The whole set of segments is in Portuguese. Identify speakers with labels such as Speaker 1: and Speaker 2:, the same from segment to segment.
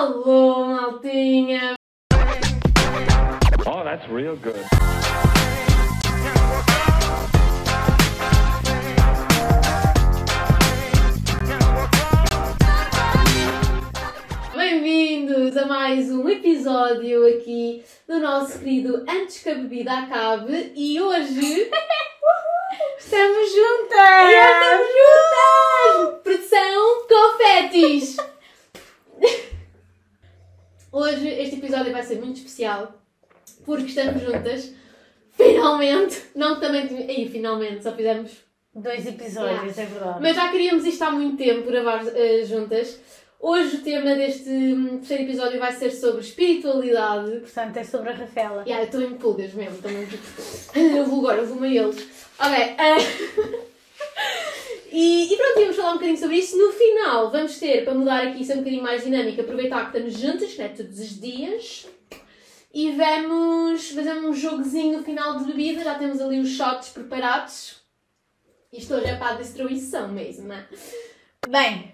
Speaker 1: Alô, maltinha!
Speaker 2: Oh, that's real good.
Speaker 1: Bem-vindos a mais um episódio aqui do nosso querido Antes que a Bebida Acabe e hoje
Speaker 3: Estamos juntas!
Speaker 1: estamos juntas! Produção confetis! Hoje este episódio vai ser muito especial porque estamos juntas. Finalmente! Não que também. Aí, finalmente, só fizemos
Speaker 3: Dois episódios, é verdade.
Speaker 1: Mas já queríamos isto há muito tempo, gravar eh, juntas. Hoje o tema deste hum, terceiro episódio vai ser sobre espiritualidade.
Speaker 3: Portanto, é sobre a Rafaela.
Speaker 1: Yeah, eu estou em pulgas mesmo, estou muito... Eu vou agora, eu vou-me a eles. Ok. eh, E, e pronto, íamos falar um bocadinho sobre isso. No final, vamos ter, para mudar aqui, ser um bocadinho mais dinâmica, aproveitar que estamos juntas, né, todos os dias. E vamos fazer um jogozinho no final de bebida. Já temos ali os shots preparados. Isto hoje é para a destruição mesmo, não é?
Speaker 3: Bem,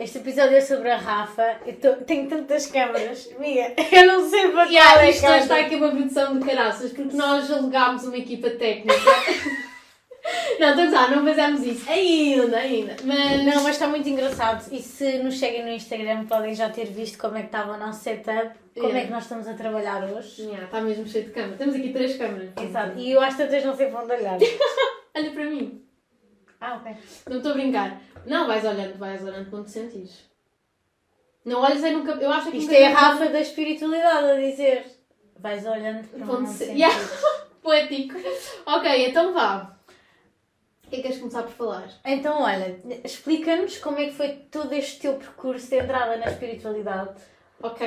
Speaker 3: este episódio é sobre a Rafa. Eu tô- tenho tantas câmaras. Amiga, eu não sei para qual
Speaker 1: Yeah,
Speaker 3: é a
Speaker 1: isto está aqui uma produção de caraças, porque nós alugámos uma equipa técnica. não, estamos lá, não fizemos isso. Ainda, ainda. Mas.
Speaker 3: Não, mas está muito engraçado. E se nos seguem no Instagram, podem já ter visto como é que estava o nosso setup, como
Speaker 1: Yeah.
Speaker 3: é que nós estamos a trabalhar hoje.
Speaker 1: Yeah, está mesmo cheio de câmera. Temos aqui três câmeras.
Speaker 3: Exato. E eu às tantas não sei para onde olhar.
Speaker 1: Olha para mim.
Speaker 3: Ah, ok.
Speaker 1: Não estou a brincar. Não, vais olhando, vais olhando quando te sentires. Não olhes aí nunca. Eu acho que
Speaker 3: Isto é a Rafa da espiritualidade a dizer. Vais olhando para onde
Speaker 1: se-. Yeah. Poético. Ok, então vá. O que é que queres começar por falar?
Speaker 3: Então, olha, explica-nos como é que foi todo este teu percurso de entrada na espiritualidade.
Speaker 1: Ok.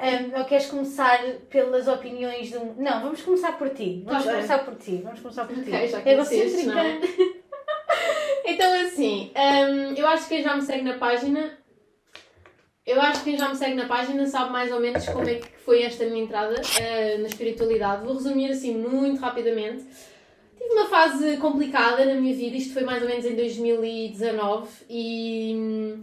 Speaker 3: Um, ou queres começar pelas opiniões de um. Não, vamos começar por ti. Vamos
Speaker 1: Tá bem.
Speaker 3: começar por ti. Vamos começar por ti.
Speaker 1: Ok, já
Speaker 3: egocêntrica.
Speaker 1: não é? Então, assim, hum, eu acho que quem já me segue na página. Eu acho que quem já me segue na página sabe mais ou menos como é que foi esta minha entrada eh, na espiritualidade. Vou resumir assim muito rapidamente. Tive uma fase complicada na minha vida, isto foi mais ou menos em 2019 e. hum,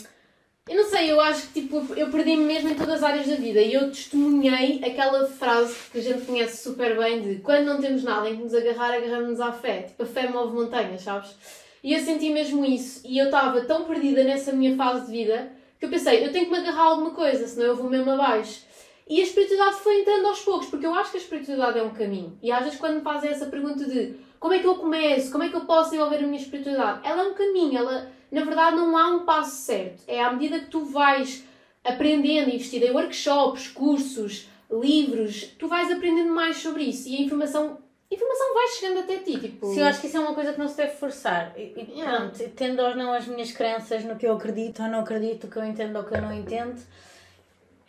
Speaker 1: Eu não sei, eu acho que tipo, eu perdi-me mesmo em todas as áreas da vida e eu testemunhei aquela frase que a gente conhece super bem de quando não temos nada em que nos agarrar, agarramos-nos à fé. Tipo, a fé move montanhas, sabes? E eu senti mesmo isso e eu estava tão perdida nessa minha fase de vida que eu pensei, eu tenho que me agarrar a alguma coisa, senão eu vou mesmo abaixo. E a espiritualidade foi entrando aos poucos, porque eu acho que a espiritualidade é um caminho. E às vezes quando me fazem essa pergunta de como é que eu começo, como é que eu posso desenvolver a minha espiritualidade, ela é um caminho, ela, na verdade não há um passo certo. É à medida que tu vais aprendendo, investindo em workshops, cursos, livros, tu vais aprendendo mais sobre isso e a informação, informação vai chegando até ti. Tipo...
Speaker 3: Sim, eu acho que isso é uma coisa que não se deve forçar. E, e
Speaker 1: Yeah.
Speaker 3: pronto, tendo ou não as minhas crenças no que eu acredito ou não acredito, o que eu entendo ou o que eu não entendo,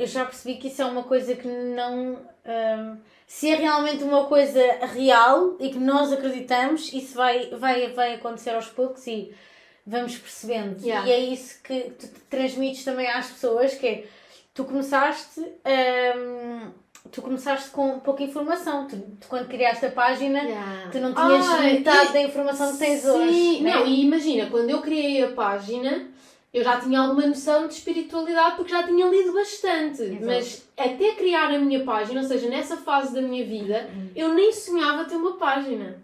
Speaker 3: eu já percebi que isso é uma coisa que não. hum, se é realmente uma coisa real e que nós acreditamos, isso vai, vai, vai acontecer aos poucos e vamos percebendo.
Speaker 1: Yeah.
Speaker 3: E é isso que tu transmites também às pessoas, que é tu começaste. hum, tu começaste com pouca informação. Tu, tu quando criaste a página,
Speaker 1: Yeah.
Speaker 3: Tu não tinhas
Speaker 1: Ai,
Speaker 3: metade
Speaker 1: e-
Speaker 3: da informação que tens
Speaker 1: Sim,
Speaker 3: hoje. né?
Speaker 1: não, e imagina, quando eu criei a página, eu já tinha alguma noção de espiritualidade porque já tinha lido bastante.
Speaker 3: Exato.
Speaker 1: Mas até criar a minha página, ou seja, nessa fase da minha vida,
Speaker 3: Uhum.
Speaker 1: eu nem sonhava ter uma página.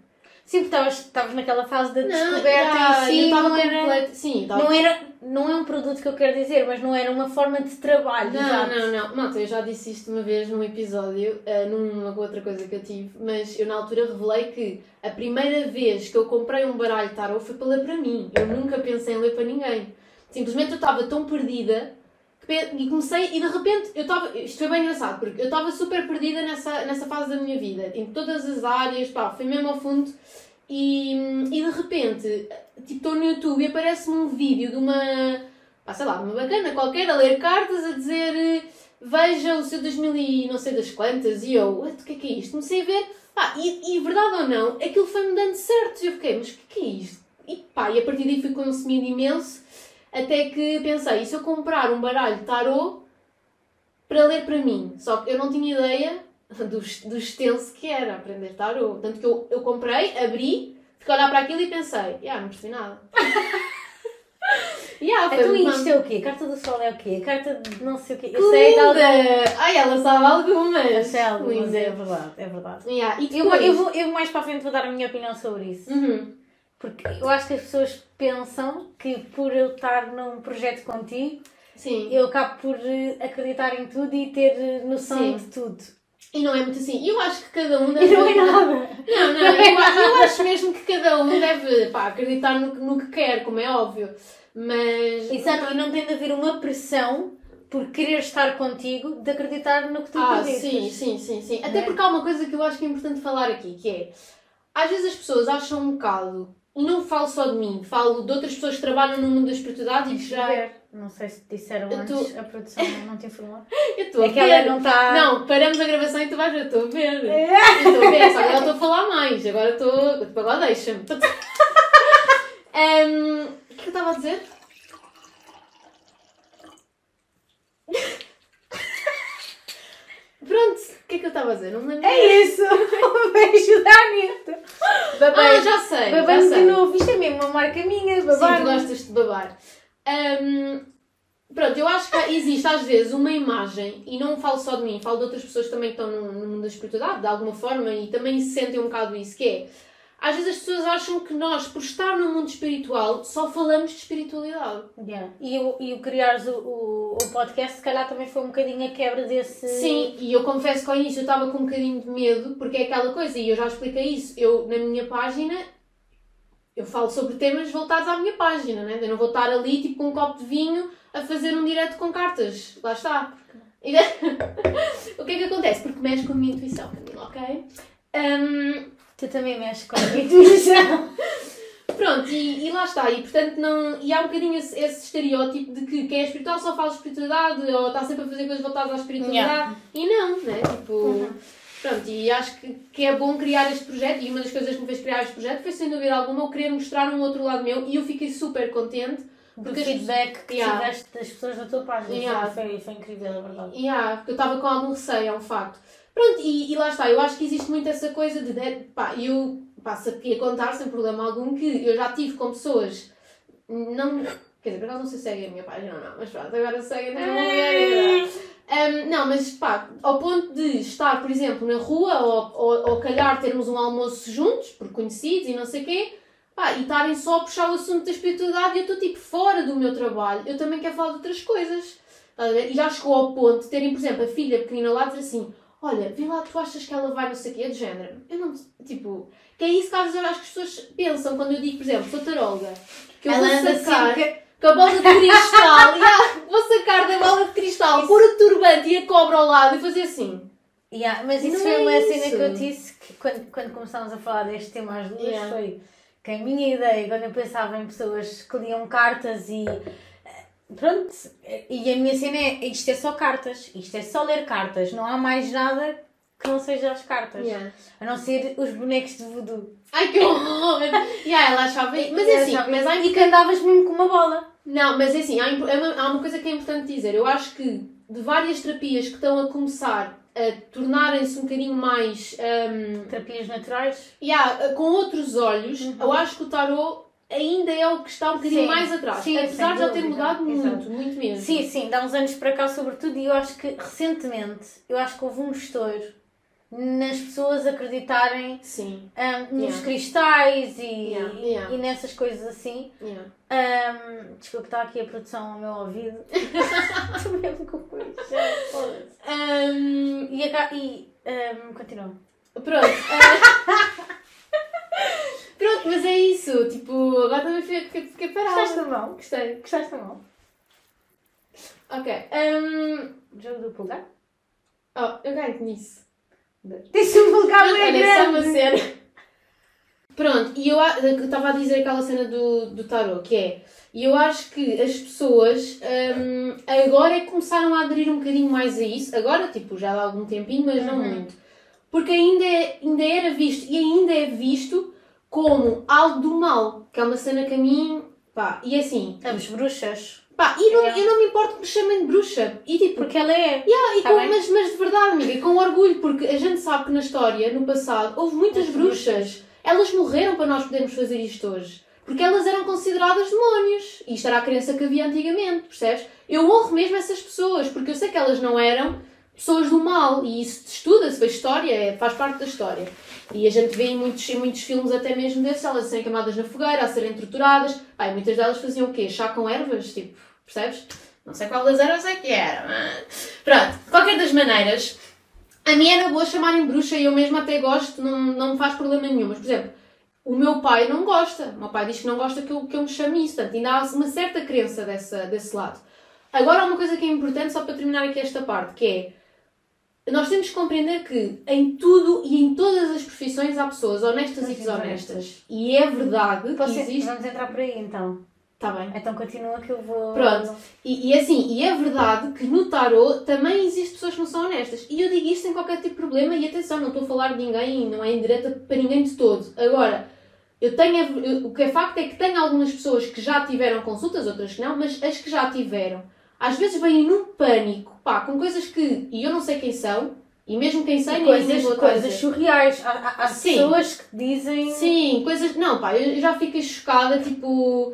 Speaker 3: Sim, porque estavas- naquela fase da
Speaker 1: Não,
Speaker 3: descoberta
Speaker 1: já,
Speaker 3: em si, não era,
Speaker 1: Sim,
Speaker 3: não era. Não é um produto que eu quero dizer, mas não era uma forma de trabalho.
Speaker 1: Não,
Speaker 3: exato.
Speaker 1: não, não. Malta, eu já disse isto uma vez num episódio, eh, numa outra coisa que eu tive, mas eu na altura revelei que a primeira vez que eu comprei um baralho tarot foi para ler para mim. Eu nunca pensei em ler para ninguém. Simplesmente eu estava tão perdida e comecei e de repente eu estava. Isto foi bem engraçado, porque eu estava super perdida nessa, nessa fase da minha vida, em todas as áreas, pá, foi mesmo ao fundo. E, e de repente, tipo, estou no YouTube e aparece-me um vídeo de uma, pá, sei lá, uma bacana qualquer a ler cartas a dizer veja o seu 2000 e não sei das quantas e eu, "What, o que é que é isto? Comecei a ver, pá, e, e verdade ou não, aquilo foi-me dando certo e eu fiquei, mas o que é que é isto? E pá, e a partir daí fui consumindo imenso até que pensei, e se eu comprar um baralho tarot para ler para mim? Só que eu não tinha ideia do, do extenso que era aprender tarot. Tanto que eu, eu comprei, abri, fiquei a olhar para aquilo e pensei, ah, não percebi nada. Yeah,
Speaker 3: Então
Speaker 1: muito
Speaker 3: isto é o quê? Carta do Sol é o quê? Carta de não sei o quê. Eu
Speaker 1: Que
Speaker 3: sei de
Speaker 1: linda!
Speaker 3: algumas.
Speaker 1: Ai, ela sabe algumas.
Speaker 3: Eu sei algumas, é verdade, é verdade.
Speaker 1: Yeah. E
Speaker 3: Eu,
Speaker 1: depois...
Speaker 3: eu, vou, eu mais para a frente vou dar a minha opinião sobre isso.
Speaker 1: Uhum.
Speaker 3: Porque eu acho que as pessoas pensam que por eu estar num projeto contigo,
Speaker 1: Sim.
Speaker 3: eu acabo por eh, acreditar em tudo e ter eh, noção
Speaker 1: Sim.
Speaker 3: de tudo.
Speaker 1: E não é muito assim. E eu acho que cada um
Speaker 3: E
Speaker 1: deve...
Speaker 3: não é nada.
Speaker 1: Não, não, eu, a- eu acho mesmo que cada um deve pá, acreditar no, que- no que quer, como é óbvio. Mas.
Speaker 3: Exato, e não tem de haver uma pressão por querer estar contigo de acreditar no que tu
Speaker 1: Ah,
Speaker 3: acreditas.
Speaker 1: sim, sim, sim, sim. Até
Speaker 3: Né?
Speaker 1: porque há uma coisa que eu acho que é importante falar aqui, que é. Às vezes as pessoas acham um bocado, e não falo só de mim, falo de outras pessoas que trabalham no mundo da espiritualidade e que já.
Speaker 3: Ver. Não sei se te disseram
Speaker 1: Eu
Speaker 3: antes,
Speaker 1: tô-
Speaker 3: a produção não te informou.
Speaker 1: Eu estou a
Speaker 3: É ela
Speaker 1: ver.
Speaker 3: não está.
Speaker 1: Não, paramos a gravação e tu vais ver, estou a ver.
Speaker 3: É.
Speaker 1: Estou a ver, só que agora estou a falar mais. Agora estou. Tipo, agora deixa-me. Ehm, O que é que eu estava a dizer? Pronto, o que é que eu estava a dizer? Não me lembro.
Speaker 3: É isso! Vai ajudar nisto!
Speaker 1: Ah,
Speaker 3: Babei.
Speaker 1: já sei.
Speaker 3: Babando de novo. Isto é mesmo uma marca minha,
Speaker 1: Sim,
Speaker 3: babar.
Speaker 1: tu gostas de babar. Ahm, pronto, eu acho que existe às vezes uma imagem, e não falo só de mim, falo de outras pessoas também que estão no, no mundo da espiritualidade, de alguma forma, e também se sentem um bocado isso, que é, às vezes as pessoas acham que nós, por estar no mundo espiritual, só falamos de espiritualidade.
Speaker 3: Yeah. E, o, e o criares o, o, o podcast, se calhar também foi um bocadinho a quebra desse.
Speaker 1: Sim, e eu confesso que ao início eu estava com um bocadinho de medo, porque é aquela coisa, e eu já expliquei isso, eu na minha página, eu falo sobre temas voltados à minha página, né? Eu não vou estar ali tipo com um copo de vinho a fazer um direto com cartas, lá está. O que é que acontece? Porque mexe com a minha intuição, Camila, ok? Hum,
Speaker 3: Tu também mexes com a intuição.
Speaker 1: Pronto, e, e lá está, e portanto não. E há um bocadinho esse, esse estereótipo de que quem é espiritual só fala de espiritualidade ou está sempre a fazer coisas voltadas à espiritualidade
Speaker 3: Yeah.
Speaker 1: e não, né? Tipo.
Speaker 3: Uhum.
Speaker 1: Pronto, e acho que, que é bom criar este projeto e uma das coisas que me fez criar este projeto foi sem dúvida alguma eu querer mostrar um outro lado meu e eu fiquei super contente Porque as
Speaker 3: feedback que
Speaker 1: Yeah.
Speaker 3: tiveste das pessoas na tua página.
Speaker 1: Yeah.
Speaker 3: Foi, foi incrível, é verdade.
Speaker 1: E ah, porque eu estava com algum receio, é um facto. Pronto, e, e lá está, eu acho que existe muito essa coisa de, de pá, eu passo aqui a contar sem problema algum que eu já tive com pessoas, não, quer dizer, por acaso não sei se seguem a minha página ou não, mas pronto, agora seguem na minha um, Não, mas pá, ao ponto de estar, por exemplo, na rua ou, ou, ou calhar termos um almoço juntos, por conhecidos e não sei o quê, pá, e estarem só a puxar o assunto da espiritualidade e eu estou tipo fora do meu trabalho, eu também quero falar de outras coisas. A? E já chegou ao ponto de terem, por exemplo, a filha pequenina lá dizer assim: Olha, vê lá, tu achas que ela vai não sei o quê, do género. Eu não. Tipo. Que é isso que às vezes acho que as pessoas pensam quando eu digo, por exemplo, sou taróloga. Que eu
Speaker 3: Ela
Speaker 1: vou sacar
Speaker 3: sempre.
Speaker 1: com a bola de cristal. e, ah, vou sacar da bola de cristal, pôr o turbante e a cobra ao lado e fazer assim.
Speaker 3: Yeah, mas isso
Speaker 1: Não
Speaker 3: foi
Speaker 1: é
Speaker 3: uma
Speaker 1: isso.
Speaker 3: cena que eu disse que quando, quando começámos a falar deste tema às duas
Speaker 1: Yeah.
Speaker 3: foi que a minha ideia, quando eu pensava em pessoas que liam cartas e pronto, e a minha cena é isto é só cartas, isto é só ler cartas, não há mais nada que não seja as cartas.
Speaker 1: Yeah.
Speaker 3: A não ser os bonecos de voodoo.
Speaker 1: Ai que horror! yeah, ela achava. Mas é assim,
Speaker 3: Sabe?
Speaker 1: mas há
Speaker 3: E que andavas mesmo com uma bola.
Speaker 1: Não, mas é assim, há, é uma- há uma coisa que é importante dizer. Eu acho que de várias terapias que estão a começar a tornarem-se um bocadinho mais. hum,
Speaker 3: Terapias naturais.
Speaker 1: yeah, com outros olhos, eu acho que o tarot ainda é o que está um bocadinho
Speaker 3: Sim,
Speaker 1: mais atrás.
Speaker 3: sim,
Speaker 1: apesar de já ter mudado
Speaker 3: Exato.
Speaker 1: muito, muito mesmo.
Speaker 3: Sim, sim, dá uns anos para cá sobretudo e eu acho que recentemente, eu acho que houve um estouro nas pessoas acreditarem
Speaker 1: Sim.
Speaker 3: ahm, nos
Speaker 1: Yeah.
Speaker 3: cristais e,
Speaker 1: Yeah, yeah.
Speaker 3: e nessas coisas assim. Ahm, desculpa, está aqui a produção ao meu ouvido. Estou mesmo com coisa. E, e ahm, continua.
Speaker 1: pronto. pronto, mas é isso. Tipo, agora também fiquei, fiquei, parada.
Speaker 3: Gostaste da mão?
Speaker 1: Gostei.
Speaker 3: Gostaste da mão?
Speaker 1: Ok. hum,
Speaker 3: Jogo do pulgar?
Speaker 1: oh, eu ganho nisso.
Speaker 3: Deixa o pulgar bem
Speaker 1: Olha, só uma
Speaker 3: grande.
Speaker 1: cena. Pronto, e eu estava a dizer aquela cena do, do tarot, que é, e eu acho que as pessoas hum, agora é que começaram a aderir um bocadinho mais a isso, agora, tipo, já há algum tempinho, mas não
Speaker 3: Uhum.
Speaker 1: muito. Porque ainda, é- ainda era visto, e ainda é visto, como algo do mal, que é uma cena que a mim, pá, e assim,
Speaker 3: Estamos bruxas.
Speaker 1: pá, e não,
Speaker 3: É.
Speaker 1: eu não me importo que me chamem de bruxa, e tipo,
Speaker 3: Porque ela é.
Speaker 1: Yeah, e
Speaker 3: Tá
Speaker 1: com-
Speaker 3: bem.
Speaker 1: mas, mas de verdade, amiga, e com orgulho, porque a gente sabe que na história, no passado, houve muitas
Speaker 3: As
Speaker 1: bruxas. Elas morreram para nós podermos fazer isto hoje. Porque elas eram consideradas demónios. E isto era a crença que havia antigamente, percebes? Eu honro mesmo essas pessoas, porque eu sei que elas não eram pessoas do mal. E isso estuda-se, faz história, é, faz parte da história. E a gente vê em muitos, em muitos filmes até mesmo desses, elas serem queimadas na fogueira, a serem torturadas. Ai, muitas delas faziam o quê? Chá com ervas, tipo, percebes? Não sei qual das ervas é que era. Mas... Pronto, qualquer das maneiras, a mim era boa chamarem bruxa e eu mesmo até gosto, não, não me faz problema nenhum. Mas, por exemplo, o meu pai não gosta. O meu pai diz que não gosta que eu, que eu me chame isso. Portanto, ainda há uma certa crença dessa, desse lado. Agora, há uma coisa que é importante, só para terminar aqui esta parte, que é nós temos que compreender que em tudo e em todas as profissões há pessoas honestas e desonestas. E é verdade que
Speaker 3: Você,
Speaker 1: existe.
Speaker 3: Vamos entrar por aí então.
Speaker 1: Está bem.
Speaker 3: Então continua que eu vou.
Speaker 1: Pronto. E, e assim, e é verdade que no tarot também existem pessoas que não são honestas. E eu digo isto sem qualquer tipo de problema. E atenção, não estou a falar de ninguém, não é indireta para ninguém de todo. Agora, eu tenho. eu- o que é facto é que tenho algumas pessoas que já tiveram consultas, outras que não, mas as que já tiveram, às vezes vêm num pânico, pá, com coisas que. E eu não sei quem são, e mesmo quem sei, nem
Speaker 3: coisas, coisas
Speaker 1: coisa.
Speaker 3: surreais. Há, há- pessoas que dizem.
Speaker 1: Sim, coisas. Não, pá, eu já fiquei chocada, tipo.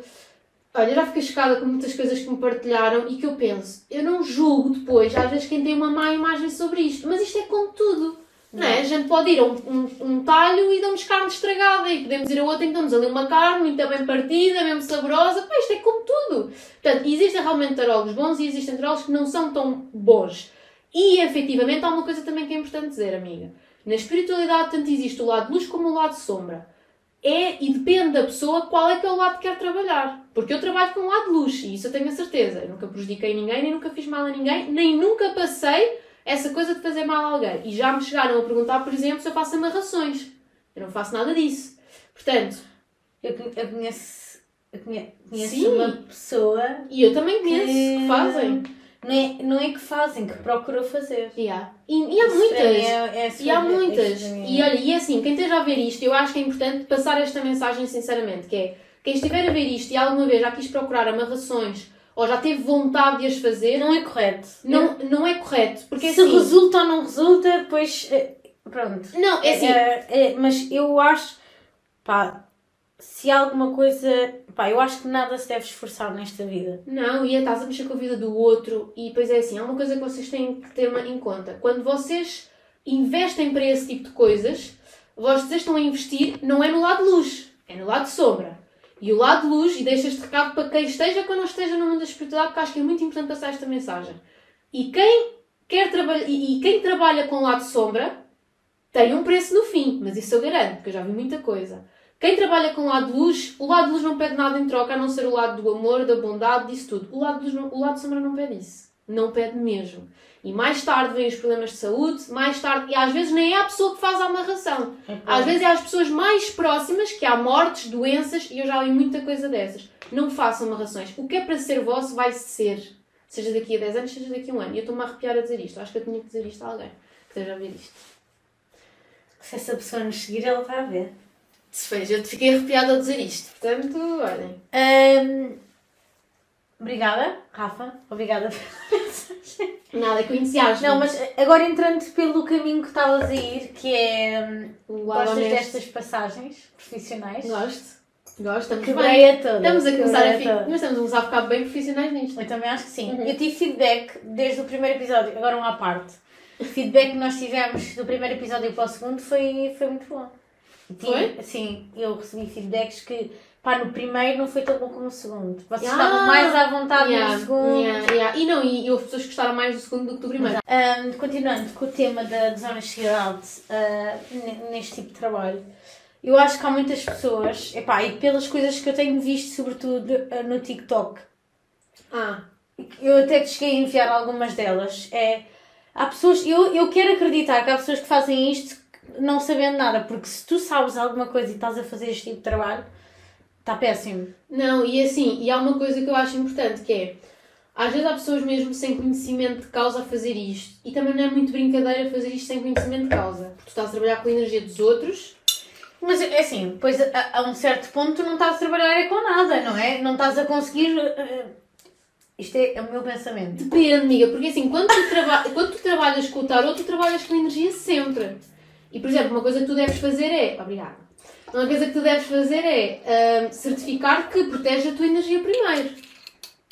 Speaker 1: Olha, eu já fiquei chocada com muitas coisas que me partilharam e que eu penso, eu não julgo depois, às vezes, quem tem uma má imagem sobre isto, mas isto é como tudo. Não é? A gente pode ir a um, um, um talho e damos carne estragada e podemos ir a outro e damos ali uma carne muito bem partida, mesmo saborosa. Pá, isto é como tudo. Portanto, existem realmente tarólogos bons e existem tarólogos que não são tão bons. E, efetivamente, há uma coisa também que é importante dizer, amiga. Na espiritualidade, tanto existe o lado de luz como o lado de sombra. É e depende da pessoa qual é que é o lado que quer trabalhar. Porque eu trabalho com o lado de luz e isso eu tenho a certeza. Eu nunca prejudiquei ninguém, nem nunca fiz mal a ninguém, nem nunca passei essa coisa de fazer mal a alguém. E já me chegaram a perguntar, por exemplo, se eu faço amarrações. Eu não faço nada disso. Portanto,
Speaker 3: Eu, eu conheço, eu conhe- conheço
Speaker 1: Sim.
Speaker 3: uma pessoa
Speaker 1: e eu também conheço que fazem.
Speaker 3: Não é, não é que fazem, que procurou fazer.
Speaker 1: Yeah. E, e há muitas.
Speaker 3: é- é
Speaker 1: E há muitas. E
Speaker 3: é-
Speaker 1: olha, e assim, quem esteja a ver isto, eu acho que é importante passar esta mensagem sinceramente, que é, quem estiver a ver isto e alguma vez já quis procurar amarrações ou já teve vontade de as fazer,
Speaker 3: Não é correto.
Speaker 1: não, não é correto. Porque
Speaker 3: Se
Speaker 1: assim...
Speaker 3: resulta ou não resulta, depois. eh, Pronto.
Speaker 1: Não, é assim...
Speaker 3: É, é, mas eu acho, pá, se há alguma coisa, pá, eu acho que nada se deve esforçar nesta vida.
Speaker 1: Não, e estás a mexer com a vida do outro. E depois é assim, há uma coisa que vocês têm que ter em conta. Quando vocês investem para esse tipo de coisas, vocês estão a investir não é no lado luz, é no lado sombra. E o lado de luz, e deixo este recado para quem esteja ou não esteja no mundo da espiritualidade, porque acho que é muito importante passar esta mensagem. E quem quer trabalhar, e, e quem trabalha com o lado sombra, tem um preço no fim, mas isso eu garanto, porque eu já vi muita coisa. Quem trabalha com o lado de luz, o lado de luz não pede nada em troca, a não ser o lado do amor, da bondade, disso tudo. O lado de, luz o lado sombra não pede isso. Não pede mesmo. E mais tarde vêm os problemas de saúde, mais tarde, e às vezes nem é a pessoa que faz a amarração. Às vezes é as pessoas mais próximas que há mortes, doenças, e eu já vi muita coisa dessas. Não façam amarrações. O que é para ser vosso vai ser. Seja daqui a 10 anos, seja daqui a um ano. E eu estou-me a arrepiar a dizer isto. Acho que eu tinha que dizer isto a alguém que esteja a ver isto.
Speaker 3: Se essa pessoa nos seguir, ela vai ver.
Speaker 1: Se fez, eu fiquei arrepiada a dizer isto. Portanto, olhem.
Speaker 3: Ahm, obrigada, Rafa. Obrigada
Speaker 1: Nada, conhecias
Speaker 3: Não, mas agora entrando pelo caminho que estavas a ir, que é. hum,
Speaker 1: o
Speaker 3: Gostas
Speaker 1: honesto.
Speaker 3: destas passagens profissionais?
Speaker 1: Gosto. Gosto, estamos bem.
Speaker 3: Quebrei-a toda.
Speaker 1: Estamos a começar a,
Speaker 3: quebrei
Speaker 1: fi...
Speaker 3: toda.
Speaker 1: mas estamos a começar a ficar bem profissionais nisto.
Speaker 3: Eu também acho que sim.
Speaker 1: Uhum.
Speaker 3: Eu tive feedback desde o primeiro episódio, agora um à parte. O feedback que nós tivemos do primeiro episódio para o segundo foi, foi muito bom.
Speaker 1: Foi?
Speaker 3: Sim, eu recebi feedbacks que pá, no primeiro não foi tão bom como no segundo. Vocês
Speaker 1: Ah,
Speaker 3: estavam mais à vontade
Speaker 1: Yeah,
Speaker 3: no segundo.
Speaker 1: yeah, yeah. E não, e, e houve pessoas que gostaram mais do segundo do que do primeiro.
Speaker 3: Ahm, continuando com o tema da desonestidade ah, n- neste tipo de trabalho, eu acho que há muitas pessoas, epá, e pelas coisas que eu tenho visto, sobretudo ah, no TikTok,
Speaker 1: Ah,
Speaker 3: eu até te cheguei a enviar algumas delas. É, há pessoas, eu, eu quero acreditar que há pessoas que fazem isto não sabendo nada, porque se tu sabes alguma coisa e estás a fazer este tipo de trabalho, está péssimo.
Speaker 1: não, e assim, e há uma coisa que eu acho importante que é. Às vezes há pessoas mesmo sem conhecimento de causa a fazer isto. E também não é muito brincadeira fazer isto sem conhecimento de causa. Porque tu estás a trabalhar com a energia dos outros.
Speaker 3: Mas é assim, depois a, a um certo ponto tu não estás a trabalhar é com nada, não é? Não estás a conseguir. eh, isto é, é o meu pensamento.
Speaker 1: Depende, amiga, porque assim, quando tu, traba quando tu trabalhas com o tarot, tu trabalhas com a energia sempre. E, por exemplo, uma coisa que tu deves fazer é. Obrigada. Uma coisa que tu deves fazer é uh, certificar que protege a tua energia primeiro.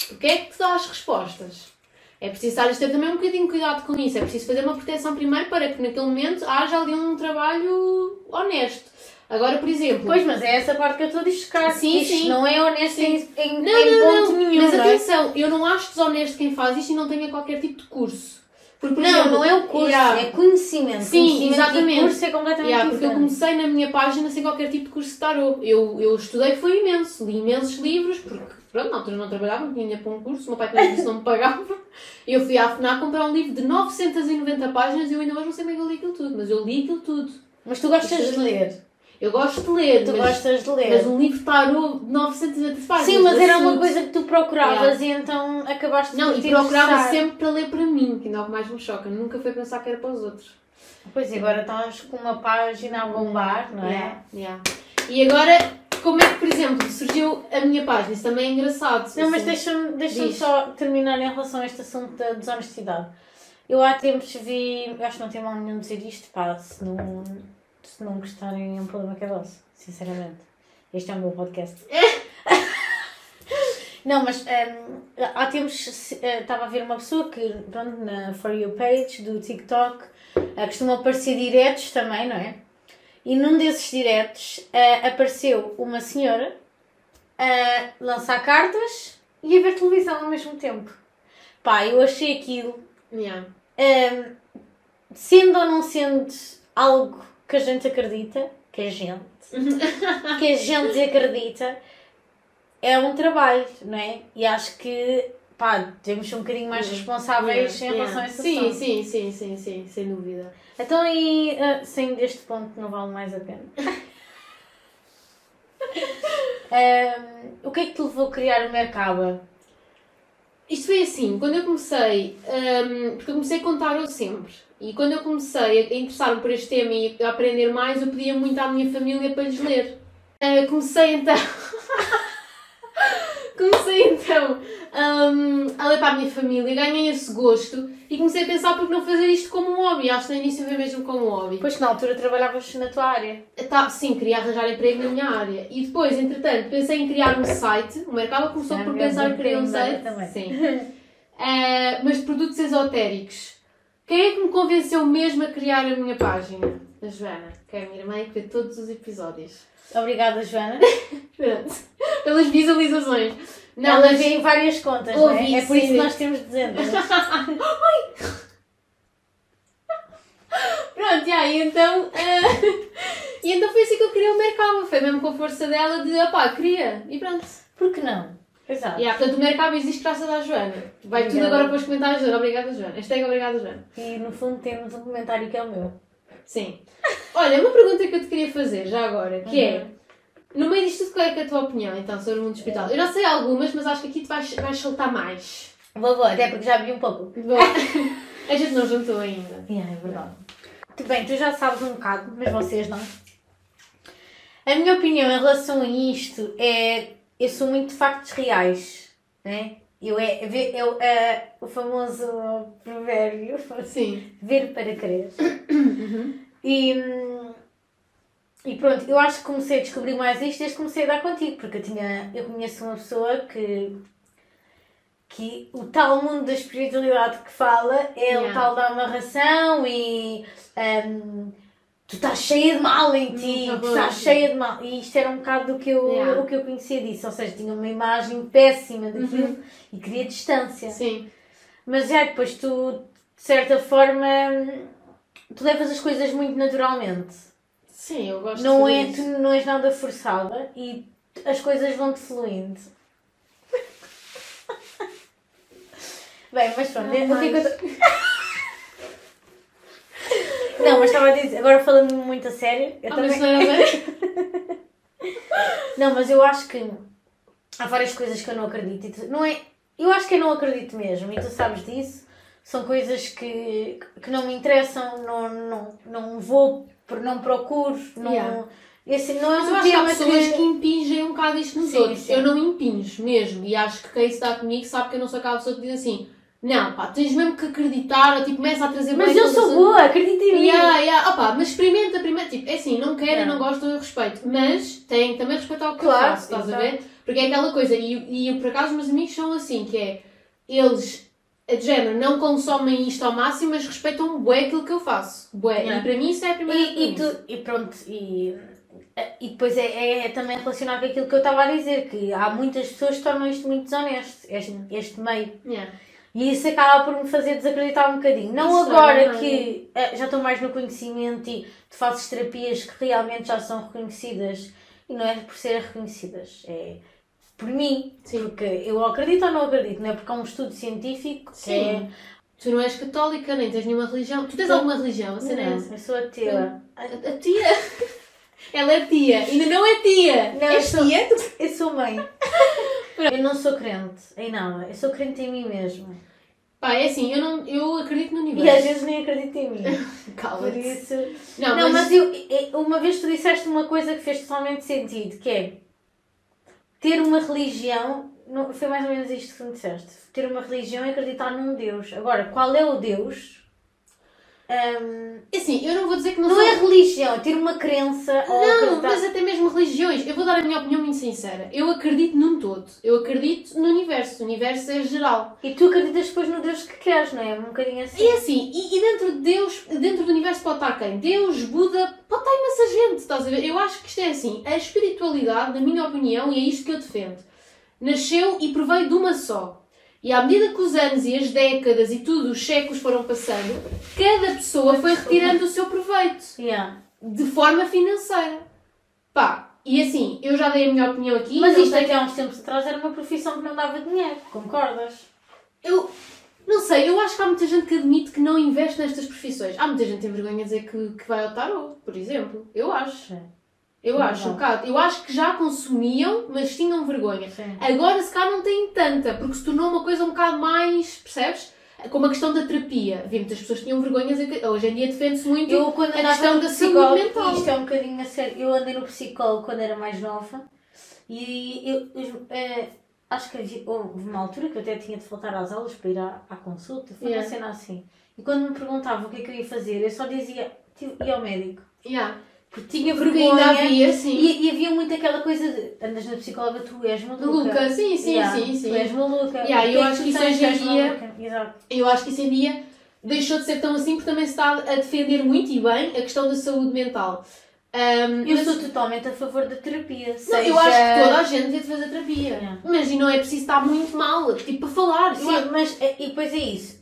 Speaker 1: Porque é que te dá as respostas? É preciso estar a ter também um bocadinho de cuidado com isso. É preciso fazer uma proteção primeiro para que naquele momento haja ali um trabalho honesto. Agora, por exemplo.
Speaker 3: Pois, mas é essa parte que eu estou a discar.
Speaker 1: Sim, sim.
Speaker 3: não é honesto
Speaker 1: Sim.
Speaker 3: em, em,
Speaker 1: Não,
Speaker 3: em
Speaker 1: não,
Speaker 3: ponto
Speaker 1: não.
Speaker 3: nenhum.
Speaker 1: Mas
Speaker 3: é?
Speaker 1: atenção, eu não acho desonesto quem faz isto e não tenha qualquer tipo de curso. Porque, por
Speaker 3: Não,
Speaker 1: exemplo,
Speaker 3: não é o curso,
Speaker 1: Yeah.
Speaker 3: é conhecimento.
Speaker 1: Sim,
Speaker 3: conhecimento
Speaker 1: exatamente.
Speaker 3: E curso é completamente
Speaker 1: Yeah, porque eu comecei na minha página sem qualquer tipo de curso de tarot. Eu, eu estudei foi imenso, li imensos livros, porque pronto, na altura não trabalhava, não tinha dinheiro para um curso, o meu pai também disse não me pagava. Eu fui à FNAC comprar um livro de 990 páginas e eu ainda hoje não sei é que eu li aquilo tudo, mas eu li aquilo tudo.
Speaker 3: Mas tu gostas de ler.
Speaker 1: Eu gosto de ler,
Speaker 3: Tu
Speaker 1: mas,
Speaker 3: gostas de ler.
Speaker 1: mas um livro de tarot de 990 páginas.
Speaker 3: Sim, mas
Speaker 1: de
Speaker 3: era uma
Speaker 1: assunto.
Speaker 3: coisa que tu procuravas e então acabaste
Speaker 1: Não,
Speaker 3: por
Speaker 1: e
Speaker 3: te
Speaker 1: procurava sempre para ler para mim, que ainda é o que mais me choca. Nunca foi pensar que era para os outros.
Speaker 3: Pois e agora estás com uma página a bombar, não é?
Speaker 1: Yeah, yeah. E agora, como é que, por exemplo, surgiu a minha página? Isso também é engraçado.
Speaker 3: Não, mas
Speaker 1: assim.
Speaker 3: deixa-me deixa só terminar em relação a este assunto da desonestidade. Eu há tempos vi, acho que não tem mal nenhum dizer isto, pá, se não, se não gostarem é um problema que é vosso, sinceramente. Este é o meu podcast. não, mas hum, há tempos eh, estava a ver uma pessoa que, pronto, na For You page do TikTok, eh, costumam aparecer diretos também, não é? E num desses diretos eh, apareceu uma senhora a lançar cartas e a ver televisão ao mesmo tempo. Pá, eu achei aquilo,
Speaker 1: Yeah.
Speaker 3: hum, sendo ou não sendo algo que a gente acredita, que a gente, que a gente acredita, é um trabalho, não é? E acho que, pá, ser um bocadinho mais responsáveis em
Speaker 1: Yeah,
Speaker 3: relação a esse
Speaker 1: sim,
Speaker 3: assunto.
Speaker 1: sim, sim, sim, sim, sem dúvida.
Speaker 3: Então, e uh, saindo deste ponto, não vale mais a pena. Um, o que é que te levou a criar o Mercaba?
Speaker 1: Isto foi assim, quando eu comecei, hum, porque eu comecei a contar eu sempre, e quando eu comecei a interessar-me por este tema e a aprender mais, eu pedia muito à minha família para lhes ler. Ah, comecei então. comecei então hum, a ler para a minha família, ganhei esse gosto e comecei a pensar porque não fazer isto como um hobby. Acho que no início foi mesmo como um hobby.
Speaker 3: Pois que na altura trabalhavas na tua área.
Speaker 1: Tá, sim, queria arranjar emprego na minha área. E depois, entretanto, pensei em criar um site. O mercado começou por pensar em criar um
Speaker 3: um
Speaker 1: site.
Speaker 3: também.
Speaker 1: Sim. Eh, mas de produtos esotéricos. Quem é que me convenceu mesmo a criar a minha página? A Joana, que é a minha irmã e que vê todos os episódios.
Speaker 3: Obrigada, Joana.
Speaker 1: Pronto. Pelas visualizações. Não,
Speaker 3: Ela
Speaker 1: mas-
Speaker 3: vê em várias contas, não é? É por isso que nós temos dezenas.
Speaker 1: Pronto, e aí então. eh, e então foi assim que eu criei o mercado. Foi mesmo com a força dela de, opá, queria. E pronto.
Speaker 3: Por que não? Exato.
Speaker 1: Yeah, portanto, o mercado existe graças à Joana. Vai tudo agora para os comentários. Obrigada, Joana. Hashtag obrigada, Joana.
Speaker 3: E no fundo temos um comentário que é o meu.
Speaker 1: Sim. Olha, uma pergunta que eu te queria fazer já agora, que é. No meio disto tudo, qual é, que é a tua opinião, então, sobre o mundo hospital? Eu já sei algumas, mas acho que aqui tu vais, vais soltar mais.
Speaker 3: Vou, vou, até porque já vi um pouco.
Speaker 1: Bom, a gente não juntou ainda.
Speaker 3: Yeah, é verdade. Muito bem, tu já sabes um bocado, mas vocês não. A minha opinião em relação a isto é. Eu sou muito de factos reais, né? Eu é, ver- eu, é o famoso provérbio
Speaker 1: Sim.
Speaker 3: ver para crer. E, hum, e pronto, eu acho que comecei a descobrir mais isto desde que comecei a dar contigo, porque eu, tinha, eu conheço uma pessoa que, que o tal mundo da espiritualidade que fala é o
Speaker 1: Yeah.
Speaker 3: tal da amarração e hum, tu estás cheia de mal em ti, tu
Speaker 1: tá
Speaker 3: estás cheia de mal. E isto era um bocado do que eu,
Speaker 1: Yeah.
Speaker 3: o que eu conhecia disso, ou seja, tinha uma imagem péssima daquilo e queria distância.
Speaker 1: Sim.
Speaker 3: Mas já depois tu, de certa forma, tu levas as coisas muito naturalmente.
Speaker 1: Sim, eu gosto
Speaker 3: Não,
Speaker 1: de
Speaker 3: é, tu
Speaker 1: isso.
Speaker 3: não és nada forçada e as coisas vão-te fluindo. Bem, mas pronto,
Speaker 1: Não
Speaker 3: é eu
Speaker 1: mais.
Speaker 3: tô- Não, mas estava a dizer, agora falando muito a sério, eu
Speaker 1: Ah,
Speaker 3: também...
Speaker 1: mas não?
Speaker 3: Não, mas eu acho que há várias coisas que eu não acredito. Tu- não é, eu acho que eu não acredito mesmo, e tu sabes disso. São coisas que, que não me interessam, não, não, não vou, não procuro, não,
Speaker 1: Yeah.
Speaker 3: esse não é
Speaker 1: Mas eu acho que há pessoas
Speaker 3: que...
Speaker 1: que impingem um bocado isto nos
Speaker 3: Sim,
Speaker 1: outros.
Speaker 3: sim.
Speaker 1: Eu não impinjo mesmo. E acho que quem está comigo sabe que eu não sou aquela pessoa que diz assim: Não, pá, tens mesmo que acreditar, ou tipo, começa a trazer
Speaker 3: Mas eu sou boa, acredita em mim.
Speaker 1: Yeah, yeah. Opa, mas experimenta primeiro, tipo, é assim, não quero,
Speaker 3: Yeah.
Speaker 1: não gosto, eu respeito, mas tem também respeitar o que
Speaker 3: Claro,
Speaker 1: eu faço, estás a ver? Porque é aquela coisa, e, e por acaso os meus amigos são assim, que é, eles, é de género, não consomem isto ao máximo, mas respeitam bué aquilo que eu faço, bué, e para mim isso é a primeira
Speaker 3: E, e, tu, e pronto, e, e depois é, é também relacionado com aquilo que eu estava a dizer, que há muitas pessoas que tornam isto muito desonesto, este, este meio.
Speaker 1: Yeah.
Speaker 3: E isso acaba por me fazer desacreditar um bocadinho. Não
Speaker 1: Isso é
Speaker 3: agora
Speaker 1: verdade.
Speaker 3: que eh, já estou mais no conhecimento e tu fazes terapias que realmente já são reconhecidas. E não é por serem reconhecidas, é por mim.
Speaker 1: Sim.
Speaker 3: Porque eu acredito ou não acredito, não é porque é um estudo científico que
Speaker 1: Sim. Tu não és católica, nem tens nenhuma religião. Tu tens
Speaker 3: Não.
Speaker 1: alguma religião? A
Speaker 3: é.
Speaker 1: cena é
Speaker 3: Não,
Speaker 1: essa.
Speaker 3: eu sou ateua.
Speaker 1: A, a tia. Ela é tia. Ainda não é tia.
Speaker 3: Não,
Speaker 1: és
Speaker 3: eu sou-
Speaker 1: tia?
Speaker 3: Eu sou mãe. eu não sou crente em nada, eu sou crente em mim mesma.
Speaker 1: Pá, é assim, eu, não, eu acredito no
Speaker 3: E às
Speaker 1: universo.
Speaker 3: vezes nem acredito em mim. Por
Speaker 1: Cala-te.
Speaker 3: isso.
Speaker 1: Não,
Speaker 3: Não,
Speaker 1: mas...
Speaker 3: mas eu- uma vez tu disseste uma coisa que fez totalmente sentido, que é ter uma religião, foi mais ou menos isto que me disseste, ter uma religião é acreditar num Deus. Agora, qual é o Deus? Hum,
Speaker 1: Assim, eu não vou dizer que não,
Speaker 3: não
Speaker 1: sou...
Speaker 3: é religião, é ter uma crença ou
Speaker 1: Não, mas até mesmo religiões. Eu vou dar a minha opinião muito sincera. Eu acredito num todo. Eu acredito no universo. O universo é geral.
Speaker 3: E tu acreditas depois no Deus que queres, não é? Um bocadinho assim.
Speaker 1: E é assim, e, e dentro de Deus, dentro do universo pode estar quem? Deus, Buda, pode estar imensa gente, estás a ver? Eu acho que isto é assim. A espiritualidade, na minha opinião, e é isto que eu defendo, nasceu e proveio de uma só. E à medida que os anos e as décadas e tudo, os séculos foram passando, cada pessoa foi retirando o seu proveito.
Speaker 3: Yeah.
Speaker 1: de forma financeira. Pá, e assim, eu já dei a minha opinião aqui.
Speaker 3: Mas isto até há uns tempos atrás era uma profissão que não dava dinheiro, concordas?
Speaker 1: Eu não sei, eu acho que há muita gente que admite que não investe nestas profissões. Há muita gente que tem vergonha de dizer que, que vai ao tarot, por exemplo. Eu acho. Eu
Speaker 3: Não
Speaker 1: acho
Speaker 3: vão.
Speaker 1: um bocado. Eu acho que já consumiam, mas tinham vergonha.
Speaker 3: Sim.
Speaker 1: Agora, se cá não têm tanta, porque se tornou uma coisa um bocado mais, percebes? Como a questão da terapia. Havia muitas pessoas que tinham vergonha, de dizer que- hoje em dia defende-se muito
Speaker 3: Eu quando
Speaker 1: a questão da saúde mental.
Speaker 3: isto é um bocadinho a sério, eu andei no psicólogo quando era mais nova e eu, eu, eh, acho que havia- houve uma altura que eu até tinha de faltar às aulas para ir à, à consulta, foi
Speaker 1: Yeah.
Speaker 3: uma cena assim. E quando me perguntavam o que é que eu ia fazer, eu só dizia, "Tive- ia ao médico.
Speaker 1: Yeah.
Speaker 3: Porque tinha
Speaker 1: Porque
Speaker 3: vergonha.
Speaker 1: ainda havia, sim.
Speaker 3: E, e havia muito aquela coisa de andas na psicóloga, tu és maluca.
Speaker 1: Maluca, sim, sim,
Speaker 3: Yeah,
Speaker 1: sim, sim.
Speaker 3: Tu és maluca.
Speaker 1: Yeah, eu acho que isso hoje em dia-.
Speaker 3: Exato.
Speaker 1: Eu acho que isso em dia deixou de ser tão assim porque também se está a defender muito e bem a questão da saúde mental. Ahm,
Speaker 3: Eu
Speaker 1: mas-
Speaker 3: sou totalmente a favor da terapia.
Speaker 1: não,
Speaker 3: seja-
Speaker 1: eu acho que toda a gente devia fazer terapia.
Speaker 3: Yeah.
Speaker 1: Mas e não é preciso estar muito mal, tipo, para falar. Eu
Speaker 3: Sim, mas é- e depois é isso.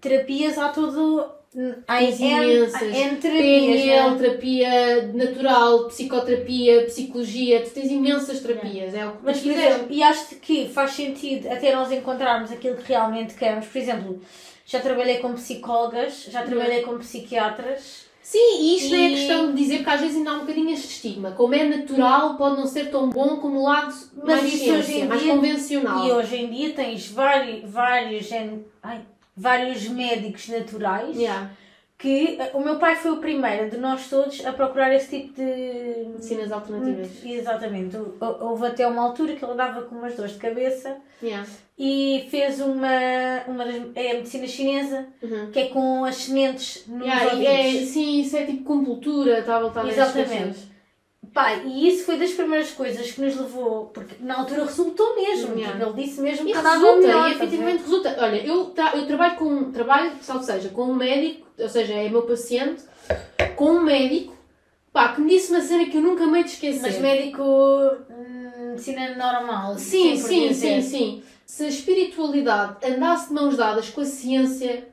Speaker 3: Terapias há tudo.
Speaker 1: Imensas. PNL,
Speaker 3: né?
Speaker 1: terapia natural, psicoterapia, psicologia, tu tens imensas terapias, é o que
Speaker 3: Mas, por
Speaker 1: quiseres.
Speaker 3: exemplo, e acho que faz sentido até nós encontrarmos aquilo que realmente queremos. Por exemplo, já trabalhei com psicólogas, já trabalhei com psiquiatras.
Speaker 1: Sim, e isto nem é
Speaker 3: E-
Speaker 1: questão de dizer, porque às vezes ainda há um bocadinho este estigma. Como é natural, pode não ser tão bom como o lado mais ciência, mais
Speaker 3: dia-
Speaker 1: convencional.
Speaker 3: E hoje em dia tens vários, vários, N- ai, vários médicos naturais
Speaker 1: Yeah.
Speaker 3: que eh, o meu pai foi o primeiro de nós todos a procurar esse tipo de
Speaker 1: Medicinas alternativas.
Speaker 3: Exatamente. Hou- Houve até uma altura que ele dava com umas dores de cabeça
Speaker 1: Yeah.
Speaker 3: e fez uma, uma das, é a medicina chinesa,
Speaker 1: Uhum.
Speaker 3: que é com as sementes nos
Speaker 1: Yeah, é, sim, isso é tipo compultura, está a voltar
Speaker 3: Exatamente. Pai, e isso foi das primeiras coisas que nos levou, porque na altura resultou mesmo,
Speaker 1: Yeah.
Speaker 3: tipo, ele disse mesmo
Speaker 1: E
Speaker 3: que
Speaker 1: resulta,
Speaker 3: melhor,
Speaker 1: e
Speaker 3: ver?
Speaker 1: efetivamente resulta. Olha, eu, tra eu trabalho com, trabalho, salvo seja, com um médico, ou seja, é meu paciente, com um médico, pá, que me disse uma cena que eu nunca me esquecer.
Speaker 3: Mas médico, hum, medicina normal.
Speaker 1: Sim, sim, sim, sim. Se a espiritualidade andasse de mãos dadas com a ciência,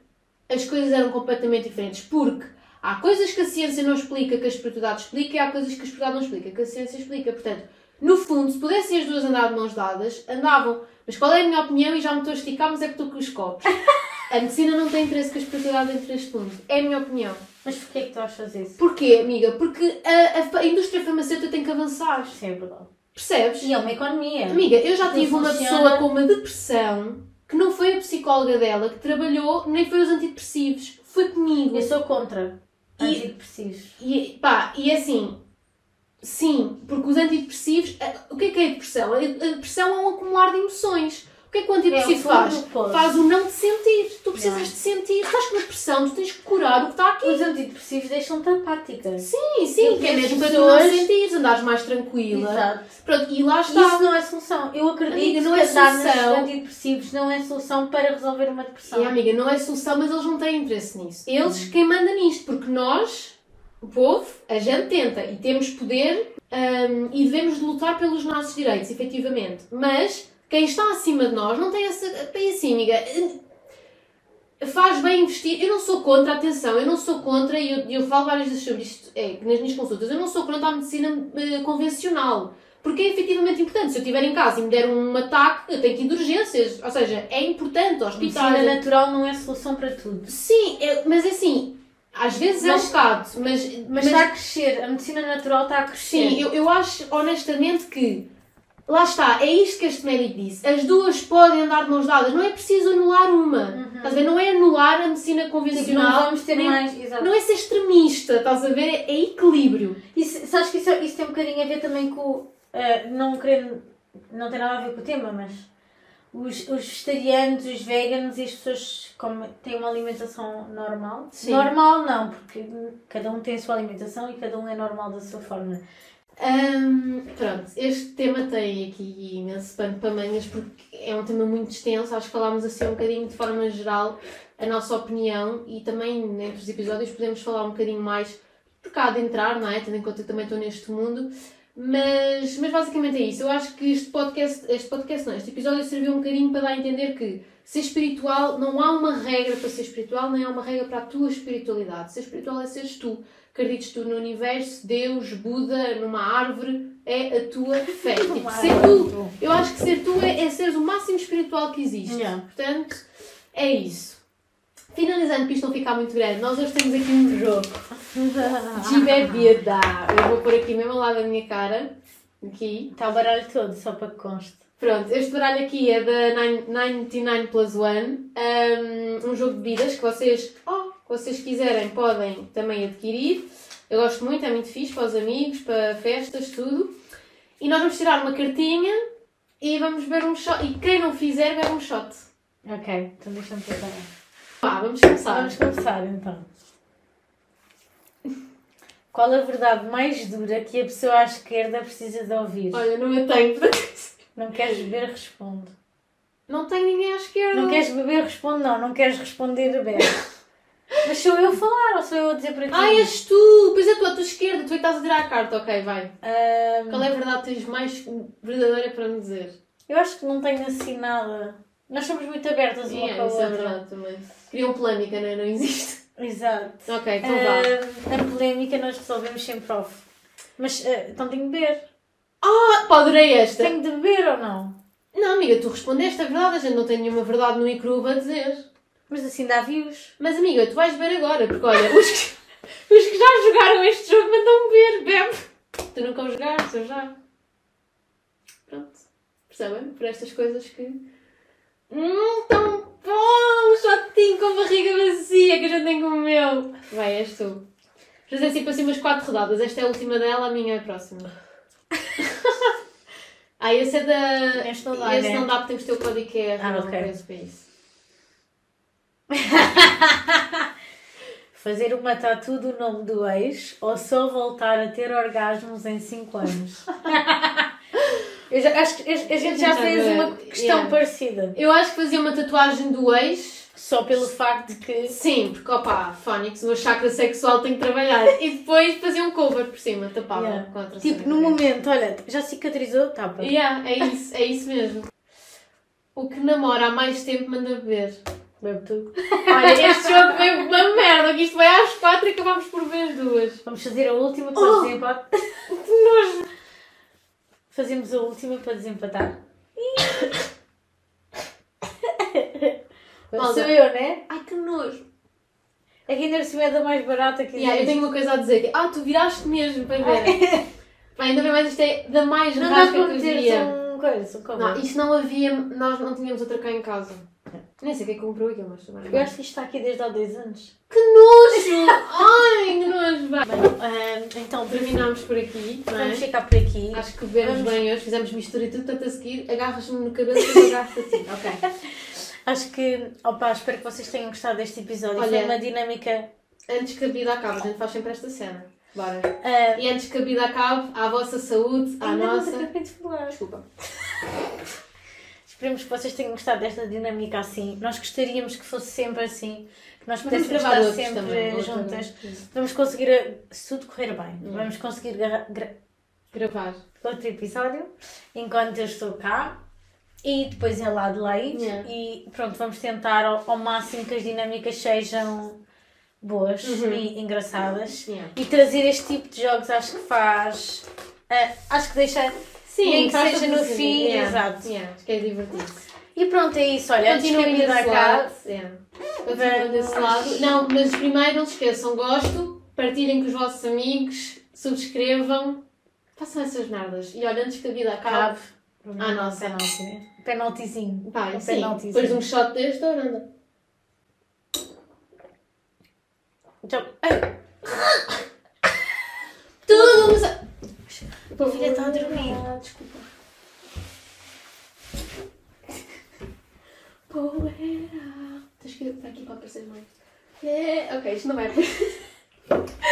Speaker 1: as coisas eram completamente diferentes. Porque há coisas que a ciência não explica, que a espiritualidade explica, e há coisas que a espiritualidade não explica, que a ciência explica. Portanto, no fundo, se pudessem as duas andar de mãos dadas, andavam. Mas qual é a minha opinião? E já me estou a esticar, mas é que estou com os copos. A medicina não tem interesse que a espiritualidade entre neste mundo. É a minha opinião.
Speaker 3: Mas porquê é que tu achas isso?
Speaker 1: Porquê, amiga? Porque a, a a indústria farmacêutica tem que avançar.
Speaker 3: Sim, é verdade.
Speaker 1: Percebes?
Speaker 3: E é uma economia.
Speaker 1: Amiga, eu já tive uma
Speaker 3: funciona.
Speaker 1: pessoa com uma depressão que não foi a psicóloga dela que trabalhou, nem foi os antidepressivos, foi comigo.
Speaker 3: Eu sou contra antidepressivos.
Speaker 1: E pá, e é assim, sim, porque os antidepressivos, a- o que é que é a depressão? A depressão é um acumular de emoções. O que é que o antidepressivo
Speaker 3: É
Speaker 1: faz? Faz o não te sentir. Tu precisas
Speaker 3: Não.
Speaker 1: de sentir. Estás com depressão, tu tens que curar o que está aqui.
Speaker 3: Os antidepressivos deixam-te apática.
Speaker 1: Sim, sim,
Speaker 3: Eu
Speaker 1: que é
Speaker 3: conheço
Speaker 1: mesmo para tu não sentires, andares mais tranquila.
Speaker 3: Exato.
Speaker 1: Pronto, e lá está.
Speaker 3: Isso não é solução. Eu acredito
Speaker 1: Amiga, não
Speaker 3: que
Speaker 1: é solução.
Speaker 3: antidepressivos não é solução para resolver uma depressão.
Speaker 1: E amiga, não é solução, mas eles não têm interesse nisso. Eles quem manda nisto, porque nós, o povo, a gente tenta e temos poder hum, e devemos de lutar pelos nossos direitos, efetivamente. Mas quem está acima de nós não tem essa. Tem assim, amiga. Faz bem investir. Eu não sou contra, atenção, eu não sou contra, e eu, eu falo várias vezes sobre isto é, nas minhas consultas, eu não sou contra a medicina eh, convencional. Porque é efetivamente importante. Se eu estiver em casa e me der um ataque, eu tenho que ir de urgências. Ou seja, é importante,
Speaker 3: A
Speaker 1: hospitais.
Speaker 3: medicina natural não é solução para tudo.
Speaker 1: Sim, é- mas assim, às vezes é um
Speaker 3: Mas-
Speaker 1: bocado, mas,
Speaker 3: Mas, está a crescer. A medicina natural está a crescer.
Speaker 1: sim, eu, eu acho honestamente que lá está, é isto que este médico disse. As duas podem andar de mãos dadas, não é preciso anular uma. Estás a ver? Não é anular a medicina
Speaker 3: Tipo,
Speaker 1: convencional.
Speaker 3: não vamos ter
Speaker 1: nem-
Speaker 3: mais. Exato.
Speaker 1: Não é ser extremista, estás a ver? É, equilíbrio.
Speaker 3: Isso, sabes que isso, isso tem um bocadinho a ver também com. eh, não querendo. Não tem nada a ver com o tema, mas. Os, os vegetarianos, os veganos e as pessoas como têm uma alimentação normal.
Speaker 1: Sim.
Speaker 3: Normal não, porque cada um tem a sua alimentação e cada um é normal da sua forma.
Speaker 1: Hum, pronto, este tema tem aqui imenso pano para mangas porque é um tema muito extenso. Acho que falámos assim um bocadinho de forma geral a nossa opinião e também entre os episódios podemos falar um bocadinho mais por cá de entrar, não é? Tendo em conta que também estou neste mundo. Mas, mas basicamente é isso. Eu acho que este podcast, este podcast não, este episódio serviu um bocadinho para dar a entender que ser espiritual não há uma regra para ser espiritual, nem há uma regra para a tua espiritualidade. Ser espiritual é seres tu. Acredites tu no universo, Deus, Buda, numa árvore, é a tua fé. Tipo, ser tu. Eu acho que ser tu é, é seres o máximo espiritual que existe.
Speaker 3: Yeah.
Speaker 1: Portanto, é isso. Finalizando, para isto não ficar muito grande, nós hoje temos aqui um jogo de bebida. Eu vou pôr aqui mesmo ao lado da minha cara. Aqui.
Speaker 3: Está o baralho todo, só para que conste.
Speaker 1: Pronto, este baralho aqui é da Nine- 99 Plus One. Um, um jogo de bebidas que vocês, oh, vocês quiserem podem também adquirir. Eu gosto muito, é muito fixe para os amigos, para festas, tudo. E nós vamos tirar uma cartinha e vamos beber um shot. E quem não fizer, bebe um shot.
Speaker 3: Ok, então deixa-me preparar.
Speaker 1: Pá, vamos começar.
Speaker 3: Vamos começar então. Qual a verdade mais dura que a pessoa à esquerda precisa de ouvir?
Speaker 1: Olha, não eu tenho.
Speaker 3: Não queres beber, responde.
Speaker 1: Não tem ninguém à esquerda.
Speaker 3: Não queres beber, responde não. Não queres responder, bebe. Mas sou eu a falar ou sou eu a dizer para ti?
Speaker 1: Ah, és tu! Pois é, tu à tua esquerda, tu é que estás a tirar a carta. Ok, vai.
Speaker 3: Ahm,
Speaker 1: Qual é a verdade que tens mais verdadeira para me dizer?
Speaker 3: eu acho que não tenho assim nada. Nós somos muito abertas uma com a
Speaker 1: isso é
Speaker 3: outra.
Speaker 1: verdade também. Criam polémica, não é? Não existe.
Speaker 3: Exato.
Speaker 1: Ok, então vá.
Speaker 3: Ahm, a polémica nós resolvemos sempre off. Mas ah, então tenho de beber.
Speaker 1: Ah, pá, adorei esta.
Speaker 3: Tenho de beber ou não?
Speaker 1: Não, amiga, tu respondeste a verdade. A gente não tem nenhuma verdade no Icruba a dizer.
Speaker 3: Mas assim dá views.
Speaker 1: Mas, amiga, tu vais beber agora, porque olha, os que, os que já jogaram este jogo mandam beber, bebe. Tu nunca o jogaste, eu já. Pronto. Percebem? Por estas coisas que. Hum, tão bom! Shotinho com barriga vazia que a gente nem comeu. Vai, és tu. Fazer assim para assim umas quatro rodadas. Esta é a última dela, a minha é a próxima. ah, esse é da.
Speaker 3: Este não dá,
Speaker 1: esse
Speaker 3: né?
Speaker 1: não dá porque temos que ter o código QR.
Speaker 3: Ah,
Speaker 1: não
Speaker 3: ok.
Speaker 1: para isso.
Speaker 3: Fazer uma tatu do nome do ex ou só voltar a ter orgasmos em 5 anos? Eu já- acho que a, a gente já fez uma questão
Speaker 1: Yeah.
Speaker 3: parecida.
Speaker 1: Eu acho que fazia uma tatuagem do ex.
Speaker 3: Só pelo facto de que.
Speaker 1: Sim, porque opá, Fónix, o meu chakra sexual tem que trabalhar. E depois fazia um cover por cima, tapava
Speaker 3: Yeah. Tipo, no momento, olha, já cicatrizou? Pá.
Speaker 1: Yeah, é isso, é isso mesmo. O que namora há mais tempo manda beber.
Speaker 3: Bebe tu.
Speaker 1: Olha, este jogo veio uma merda, que isto vai às quatro e acabámos por ver as duas.
Speaker 3: Vamos fazer a última para
Speaker 1: Oh!
Speaker 3: desempatar. Fazemos a última para desempatar.
Speaker 1: Malta.
Speaker 3: Sou eu, né?
Speaker 1: Ai, que nojo.
Speaker 3: Que ainda assim é da mais barata que
Speaker 1: Yeah, eu
Speaker 3: existe.
Speaker 1: tenho uma coisa a dizer. que- Ah, tu viraste mesmo para ver. Bem, ainda bem mais isto é da mais
Speaker 3: Não
Speaker 1: rasca que
Speaker 3: são coisas, são covers.
Speaker 1: Não, isto não havia, nós não tínhamos outra cá em casa. Nem sei quem comprou aquilo, mas também.
Speaker 3: Eu acho que isto está aqui desde há dois anos.
Speaker 1: Que nojo! Ai, que nojo! Vai.
Speaker 3: Bem, então,
Speaker 1: Terminámos por aqui, não é?
Speaker 3: vamos ficar por aqui.
Speaker 1: Acho que bebemos
Speaker 3: Vamos-
Speaker 1: bem hoje, fizemos mistura e tudo, tanto a seguir, agarras-me no cabelo e eu agarro-te a ti. Ok.
Speaker 3: Acho que, opa, espero que vocês tenham gostado deste episódio.
Speaker 1: Olha-
Speaker 3: Foi uma dinâmica.
Speaker 1: Antes que a vida acabe, a gente faz sempre esta cena. Bora.
Speaker 3: ah,
Speaker 1: E antes que a vida acabe, à vossa saúde, à
Speaker 3: ainda não
Speaker 1: nossa.
Speaker 3: acabei de falar.
Speaker 1: Desculpa.
Speaker 3: Esperemos que vocês tenham gostado desta dinâmica assim. Nós gostaríamos que fosse sempre assim, que nós pudéssemos
Speaker 1: gravar
Speaker 3: estar sempre
Speaker 1: também.
Speaker 3: juntas. Vamos conseguir, se tudo correr bem,
Speaker 1: Hum.
Speaker 3: vamos conseguir gra- gra-
Speaker 1: Gravar.
Speaker 3: outro episódio enquanto eu estou cá e depois ele lá de Adelaide.
Speaker 1: Yeah.
Speaker 3: E pronto, vamos tentar ao, ao máximo que as dinâmicas sejam boas
Speaker 1: Uhum.
Speaker 3: e engraçadas.
Speaker 1: Yeah.
Speaker 3: E trazer este tipo de jogos acho que faz. eh, acho que deixa. Nem que seja no fim,
Speaker 1: Yeah.
Speaker 3: exato.
Speaker 1: Yeah, Acho que é divertido.
Speaker 3: E pronto, é isso. Olha,
Speaker 1: Continuem
Speaker 3: vida
Speaker 1: desse
Speaker 3: acabe.
Speaker 1: lado. Yeah. Continuem desse lado. Não, mas primeiro não se esqueçam, gosto, partilhem com os vossos amigos, subscrevam, façam essas merdas. E olha, antes que a vida acabe. Ah, nossa.
Speaker 3: Penalti. Penaltizinho.
Speaker 1: Pá,
Speaker 3: Um
Speaker 1: sim,
Speaker 3: penaltizinho.
Speaker 1: depois de um shot deste, ora,
Speaker 3: Então,
Speaker 1: Tudo começa.
Speaker 3: a filha está a dormir.
Speaker 1: Ah, desculpa. Poeira. Tens que ir para aqui para aparecer mais. É, ok, isto não vai aparecer.